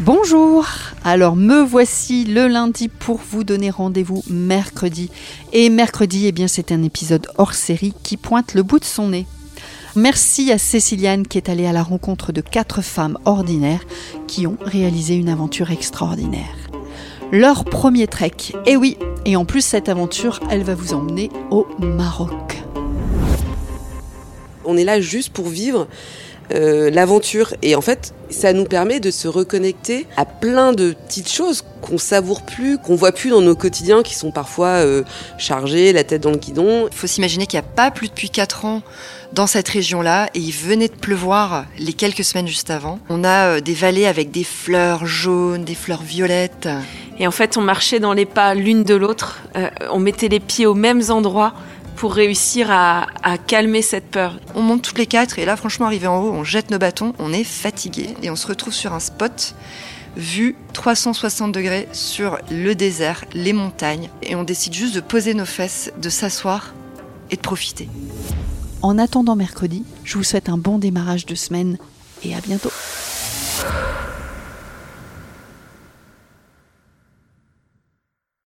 Bonjour Alors me voici le lundi pour vous donner rendez-vous mercredi. Et mercredi, eh bien c'est un épisode hors série qui pointe le bout de son nez. Merci à Céciliane qui est allée à la rencontre de quatre femmes ordinaires qui ont réalisé une aventure extraordinaire. Leur premier trek, et oui, et en plus cette aventure, elle va vous emmener au Maroc. On est là juste pour vivre euh, l'aventure. Et en fait, ça nous permet de se reconnecter à plein de petites choses qu'on savoure plus, qu'on voit plus dans nos quotidiens, qui sont parfois euh, chargés, la tête dans le guidon. Il faut s'imaginer qu'il n'y a pas plus depuis 4 ans dans cette région-là et il venait de pleuvoir les quelques semaines juste avant. On a euh, des vallées avec des fleurs jaunes, des fleurs violettes. Et en fait, on marchait dans les pas l'une de l'autre, on mettait les pieds aux mêmes endroits pour réussir à, calmer cette peur. On monte toutes les quatre et là, franchement, arrivé en haut, on jette nos bâtons, on est fatigué et on se retrouve sur un spot vu 360 degrés sur le désert, les montagnes et on décide juste de poser nos fesses, de s'asseoir et de profiter. En attendant mercredi, je vous souhaite un bon démarrage de semaine et à bientôt.